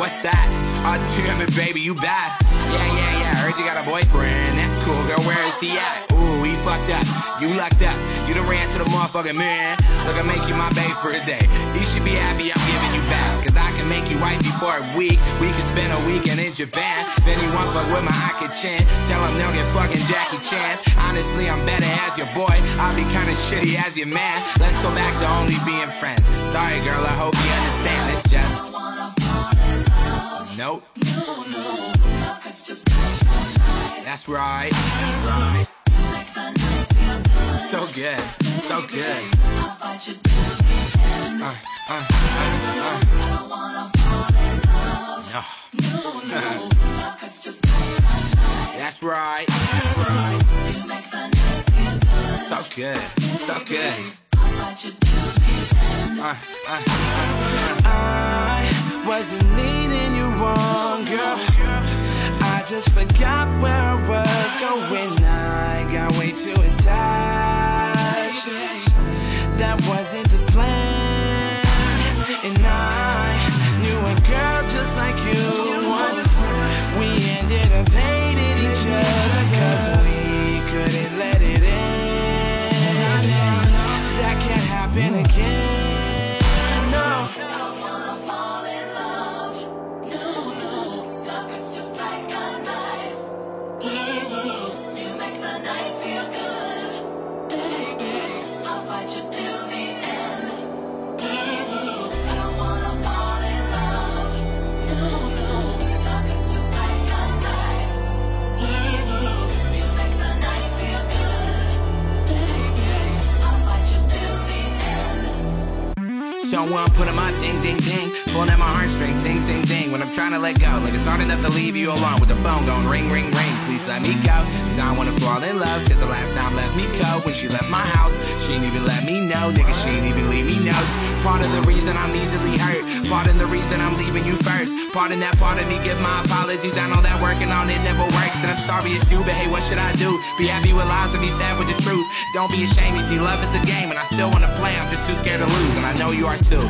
What's that? Oh, damn it, baby, you bad. Yeah, yeah, yeah. Heard you got a boyfriend. That's cool, girl. Where is he at? Ooh, he fucked up. You lucked up. You done ran to the motherfucking man. Look, I make you my babe for a day. You should be happy I'm giving you back. Cause I can make you wifey for a week. We can spend a weekend in Japan. You want fuck with my Aki Chin. Tell him they'll get fucking Jackie Chan. Honestly, I'm better as your boy. I'll be kinda shitty as your man. Let's go back to only being friends. Sorry, girl, I hope you understand. It's just. Nope. That's right. So good. So good. Uh, uh, uh, uh. No. That's right. So good. So good. Uh, uh, I wasn't leading you wrong, girl. I just forgot where I was going. I got way too attached. That wasn't the plan. Someone put on my ding ding ding, pulling at my heartstrings, ding ding ding. When I'm trying to let go, like it's hard enough to leave you alone with the phone going ring ring ring. Please let me go, cause I don't wanna fall in love. Cause the last time left me go when she left my house, she ain't even let me know, nigga. She ain't even leave me notes. Part of the reason I'm easily hurt, part of the reason I'm leaving you first. Part in that part of me, give my apologies. I know that working on it never works, and I'm sorry it's you, but hey, what should I do? Be happy with lies and be sad with the truth. Don't be ashamed, you see, love is a game, and I still wanna play. I'm just too scared to lose, and I know you are too.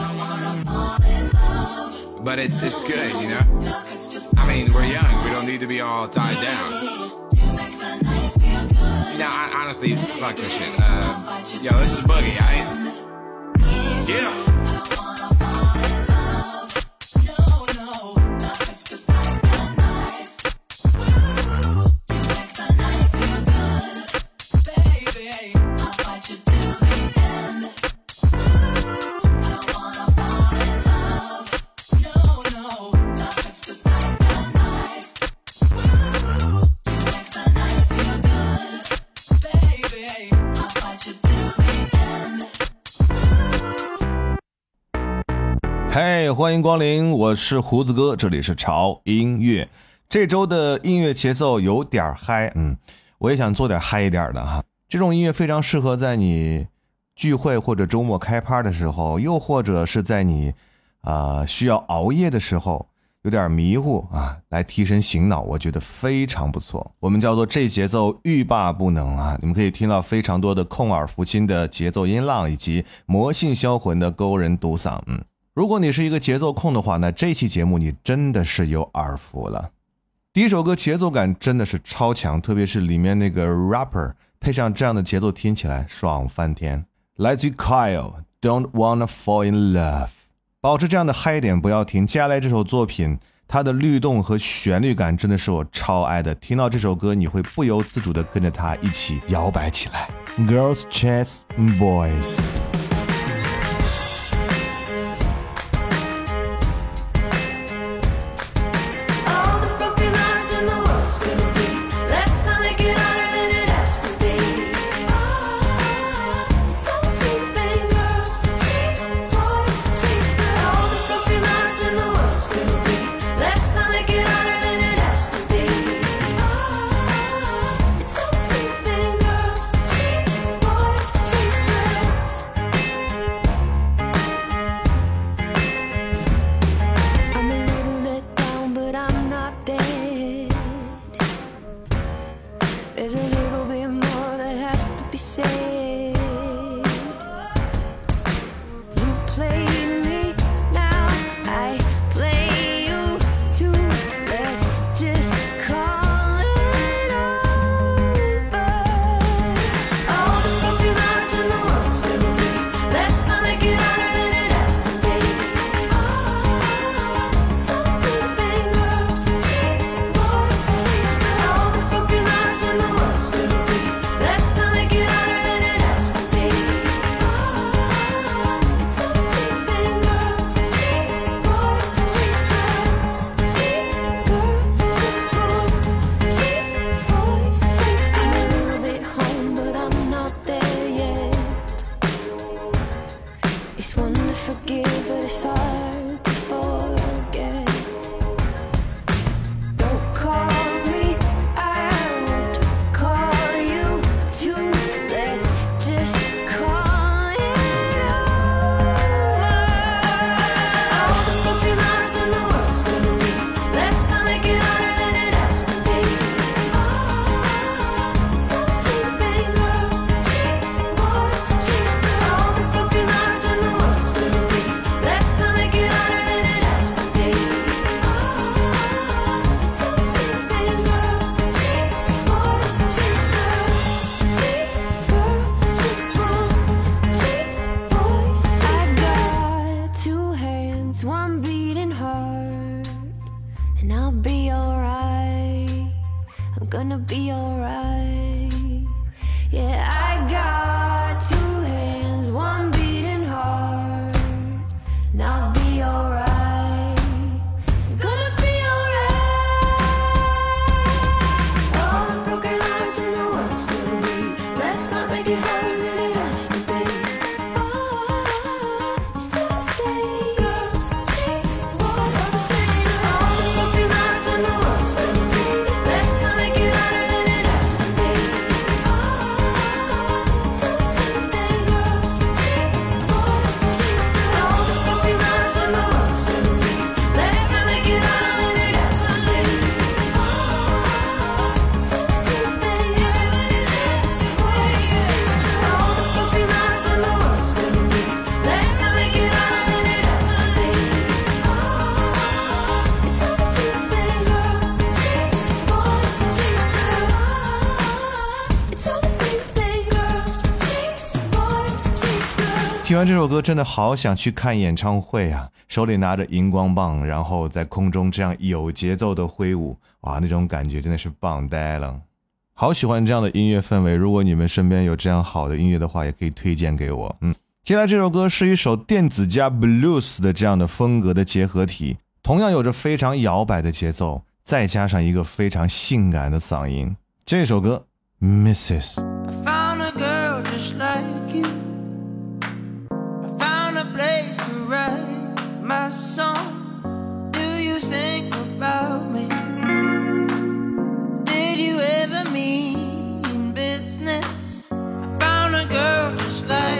But it's it's good, you know. I mean, we're young. We don't need to be all tied down. Know, I, honestly, fuck this shit. Uh, yo, this is Boogie, I. Yeah. 欢迎光临，我是胡子哥，这里是潮音乐。这周的音乐节奏有点嗨，嗯，我也想做点嗨一点的哈。这种音乐非常适合在你聚会或者周末开趴的时候，又或者是在你啊、需要熬夜的时候，有点迷糊啊，来提神醒脑，我觉得非常不错。我们叫做这节奏欲罢不能啊！你们可以听到非常多的控耳福清的节奏音浪，以及魔性销魂的勾人独嗓。嗯，如果你是一个节奏控的话，那这期节目你真的是有耳福了。第一首歌节奏感真的是超强，特别是里面那个 rapper 配上这样的节奏，听起来爽翻天。来自于 Kyle，Don't Wanna Fall in Love。保持这样的嗨点，不要停。接下来这首作品，它的律动和旋律感真的是我超爱的。听到这首歌，你会不由自主的跟着它一起摇摆起来。Girls Chess Boys。听完这首歌真的好想去看演唱会啊手里拿着荧光棒然后在空中这样有节奏的挥舞哇那种感觉真的是棒呆了。好喜欢这样的音乐氛围如果你们身边有这样好的音乐的话也可以推荐给我。嗯接下来这首歌是一首电子加 blues 的这样的风格的结合体同样有着非常摇摆的节奏再加上一个非常性感的嗓音。这首歌 mrs my song? Do you think about me? Did you ever mean business? I found a girl just like.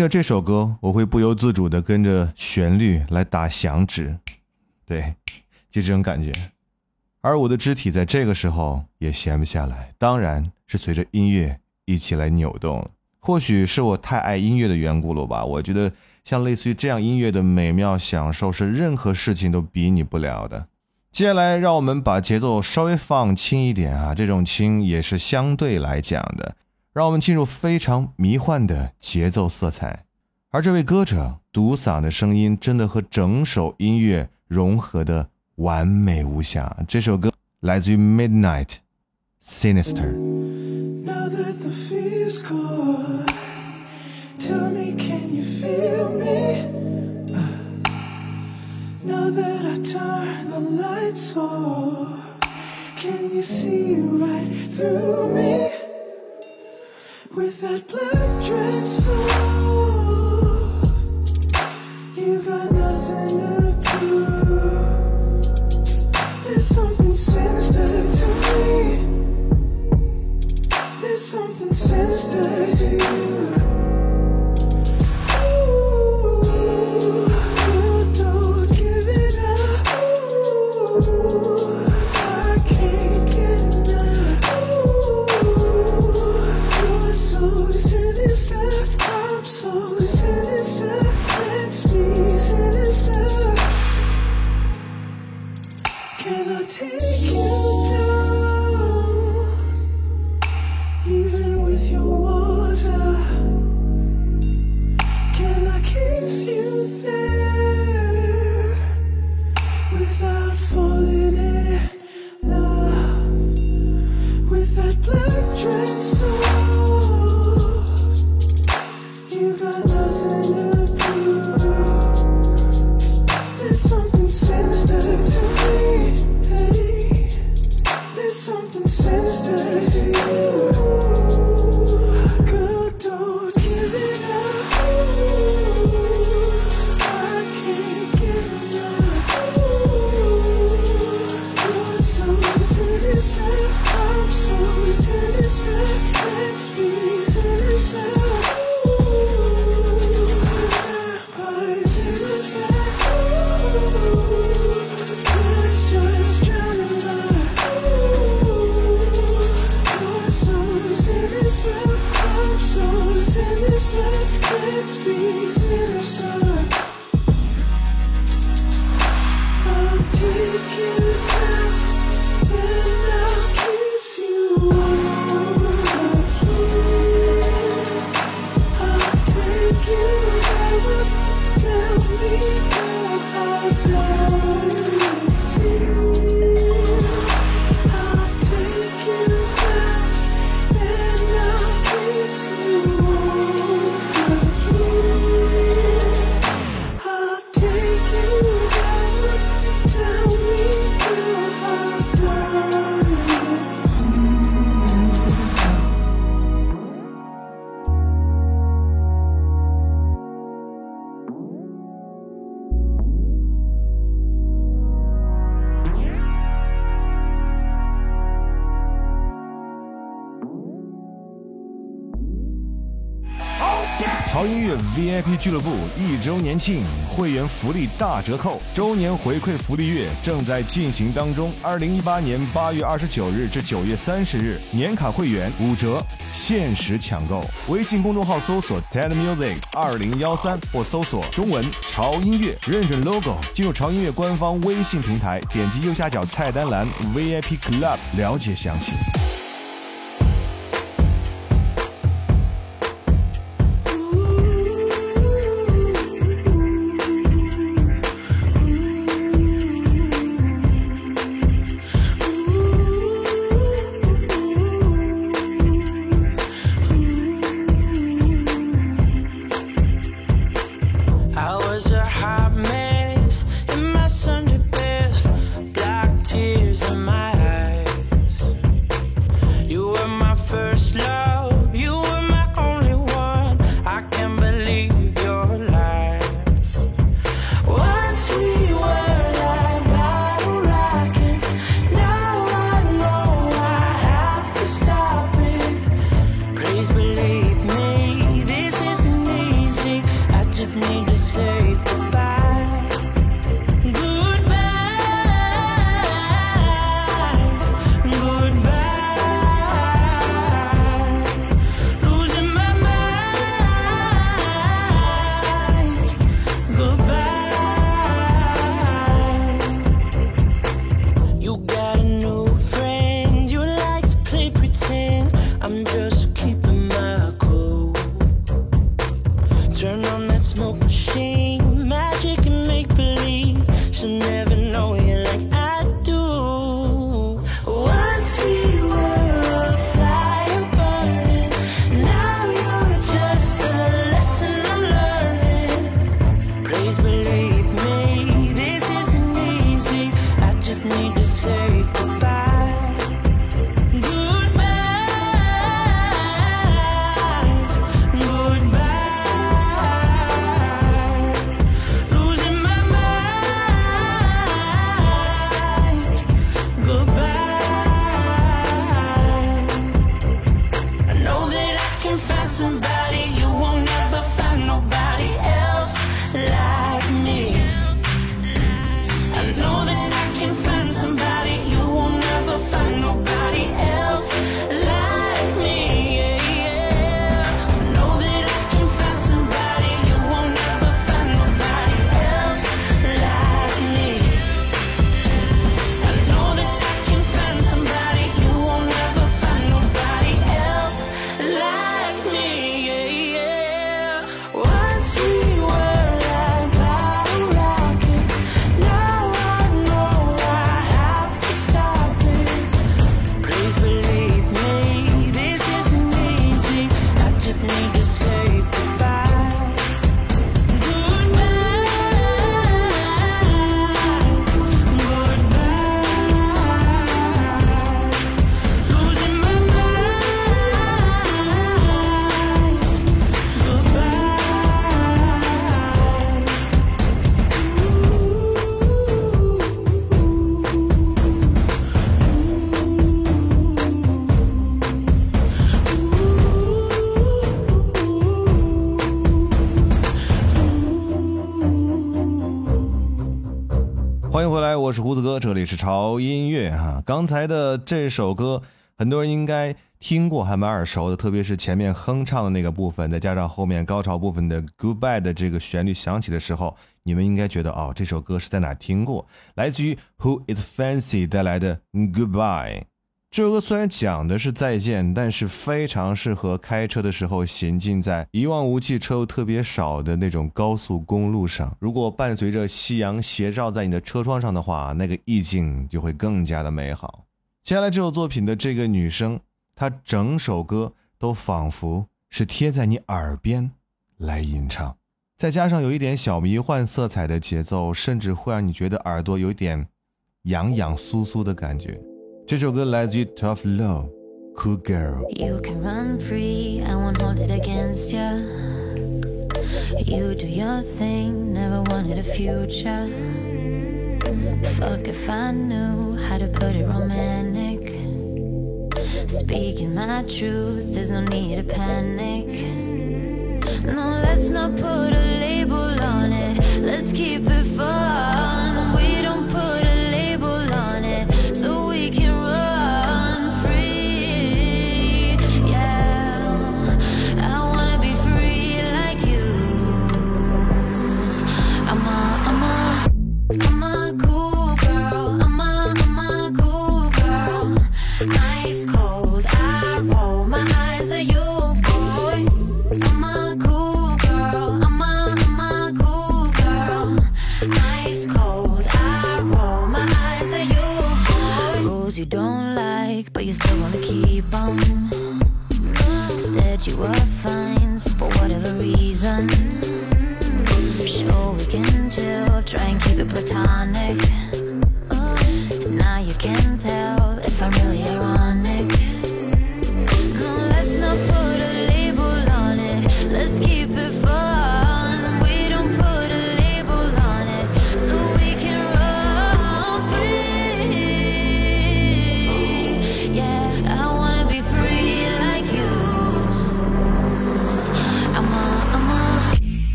听着这首歌，我会不由自主的跟着旋律来打响指，对，就这种感觉。而我的肢体在这个时候也闲不下来，当然是随着音乐一起来扭动。或许是我太爱音乐的缘故了吧？我觉得像类似于这样音乐的美妙享受，是任何事情都比拟不了的。接下来，让我们把节奏稍微放轻一点啊，这种轻也是相对来讲的。让我们进入非常迷幻的节奏色彩，而这位歌者独嗓的声音真的和整首音乐融合的完美无瑕。这首歌来自于 Midnight Sinister。Now that the fear's gone, tell me, can you feel me? Now that I turn the lights off, can you see right through me? With that black dress on, you got nothing to prove. There's something sinister to me. There's something sinister to you. 潮音乐 VIP 俱乐部一周年庆会员福利大折扣，周年回馈福利月正在进行当中。二零一八年八月二十九日至九月三十日，年卡会员五折，限时抢购。微信公众号搜索 TED Music 二零幺三或搜索中文潮音乐，认准 logo，进入潮音乐官方微信平台，点击右下角菜单栏 VIP Club 了解详情。这里是潮音乐哈。刚才的这首歌，很多人应该听过，还蛮耳熟的，特别是前面哼唱的那个部分，再加上后面高潮部分的 Goodbye 的这个旋律响起的时候，你们应该觉得哦，这首歌是在哪听过？来自于 Who Is Fancy 带来的 Goodbye。这首歌虽然讲的是再见，但是非常适合开车的时候行进在一望无际、车又特别少的那种高速公路上。如果伴随着夕阳斜照在你的车窗上的话，那个意境就会更加的美好。接下来这首作品的这个女生，她整首歌都仿佛是贴在你耳边来吟唱，再加上有一点小迷幻色彩的节奏，甚至会让你觉得耳朵有点痒痒酥酥的感觉。这首歌来自于 Tough Love Cool Girl。 You can run free, I won't hold it against ya. You do your thing, never wanted a future. Fuck if I knew how to put it romantic. Speaking my truth, there's no need to panic. No, let's not put a label on it. Let's keep it fun.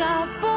got.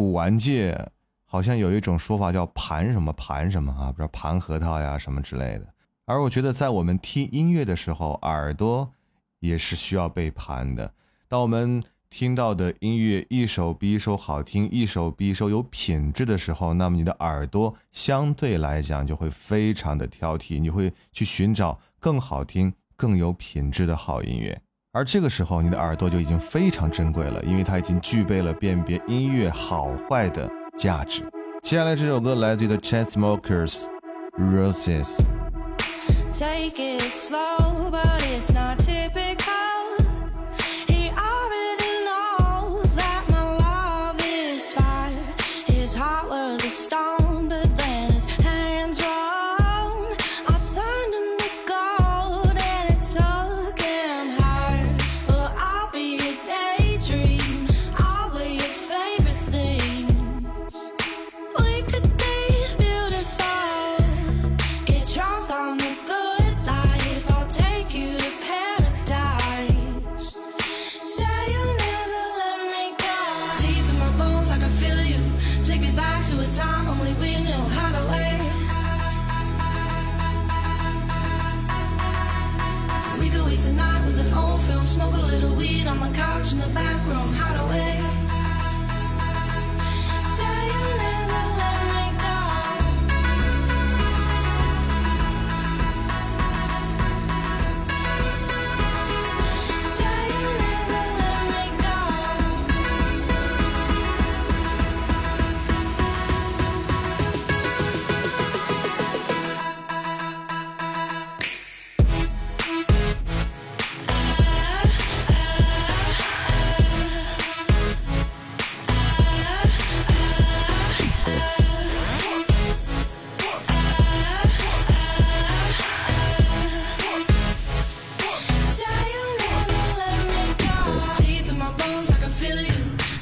古玩界，好像有一种说法叫盘什么盘什么啊，比如盘核桃呀什么之类的。而我觉得，在我们听音乐的时候，耳朵也是需要被盘的。当我们听到的音乐一首比一首好听，一首比一首有品质的时候，那么你的耳朵相对来讲就会非常的挑剔，你会去寻找更好听、更有品质的好音乐。而这个时候，你的耳朵就已经非常珍贵了，因为它已经具备了辨别音乐好坏的价值。接下来这首歌来自于 The Chainsmokers，《Roses》。Take it slow, but it's not typical.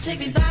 Take me back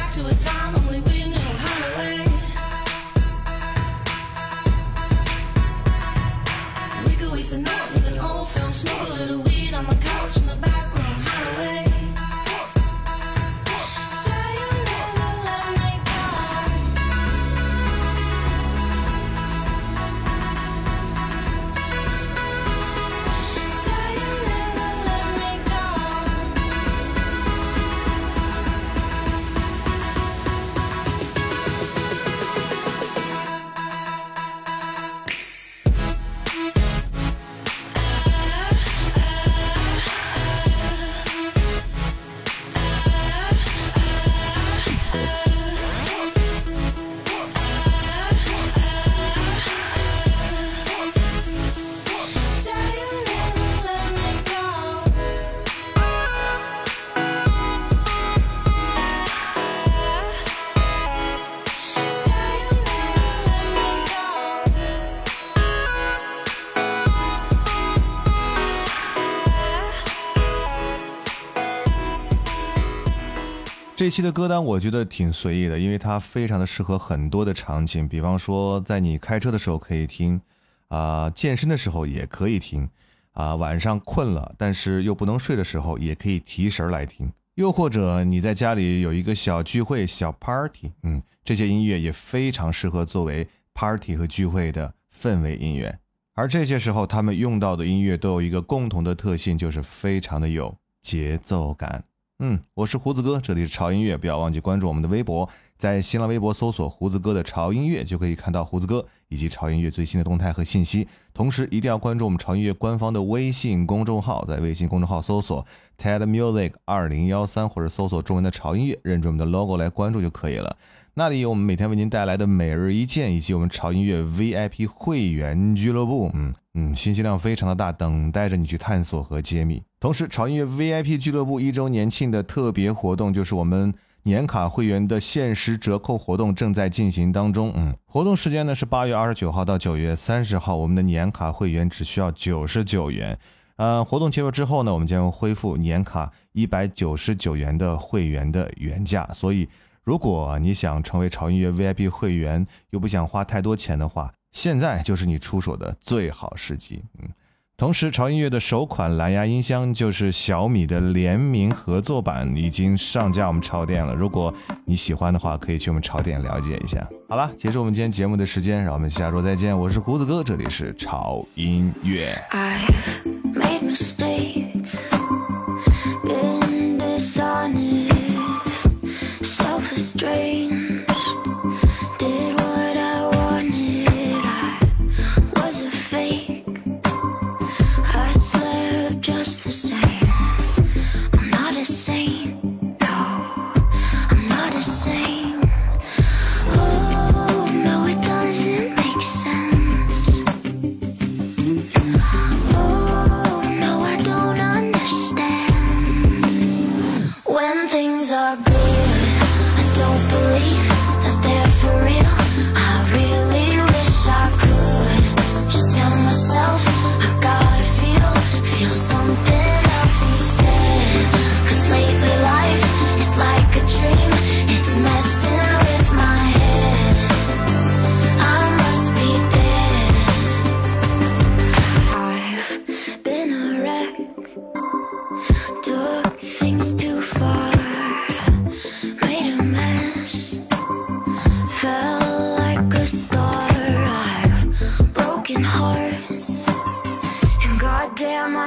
这期的歌单我觉得挺随意的，因为它非常的适合很多的场景，比方说在你开车的时候可以听，啊、健身的时候也可以听，啊、晚上困了但是又不能睡的时候也可以提神来听，又或者你在家里有一个小聚会、小 party，嗯，这些音乐也非常适合作为 party 和聚会的氛围音乐。而这些时候，他们用到的音乐都有一个共同的特性，就是非常的有节奏感。嗯，我是胡子哥，这里是潮音乐，不要忘记关注我们的微博，在新浪微博搜索“胡子哥的潮音乐”，就可以看到胡子哥以及潮音乐最新的动态和信息。同时，一定要关注我们潮音乐官方的微信公众号，在微信公众号搜索 “TED Music 二零幺三”或者搜索中文的潮音乐，认准我们的 logo 来关注就可以了。那里有我们每天为您带来的每日一见，以及我们潮音乐 VIP 会员俱乐部。嗯，嗯，信息量非常的大，等待着你去探索和揭秘。同时，潮音乐 VIP 俱乐部一周年庆的特别活动，就是我们年卡会员的限时折扣活动正在进行当中。嗯，活动时间呢是八月二十九号到九月三十号，我们的年卡会员只需要九十九元。呃，活动结束之后呢，我们将恢复年卡一百九十九元的会员的原价。所以，如果你想成为潮音乐 VIP 会员，又不想花太多钱的话，现在就是你出手的最好时机。嗯，同时，潮音乐的首款蓝牙音箱就是小米的联名合作版，已经上架我们潮店了。如果你喜欢的话，可以去我们潮店了解一下。好了，结束我们今天节目的时间，让我们下周再见。我是胡子哥，这里是潮音乐。I've made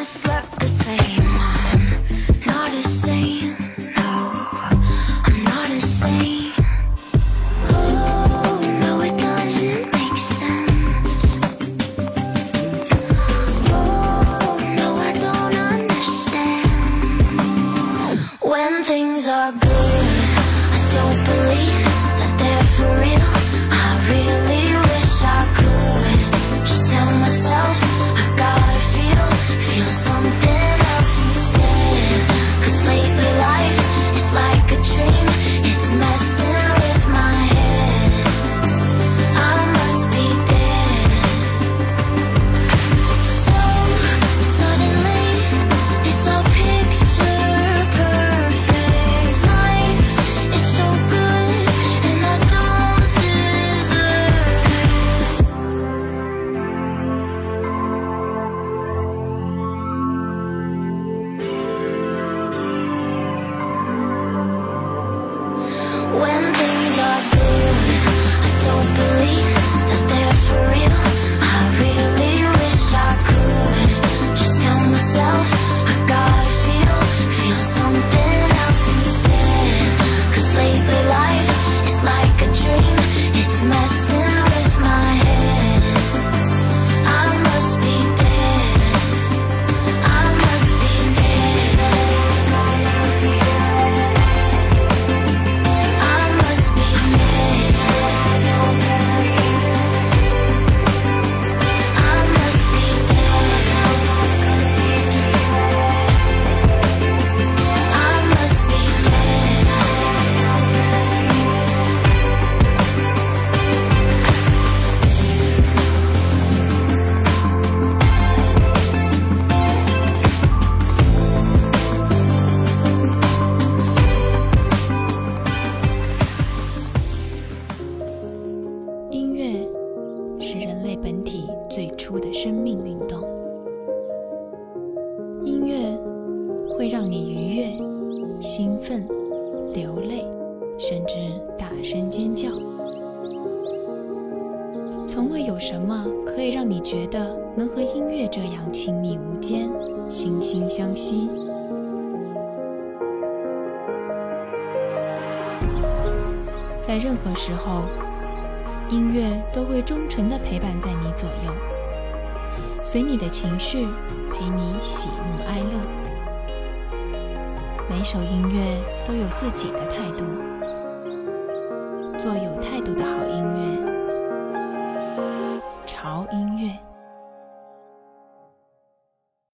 I slept the same. 情绪，陪你喜怒哀乐。每首音乐都有自己的态度，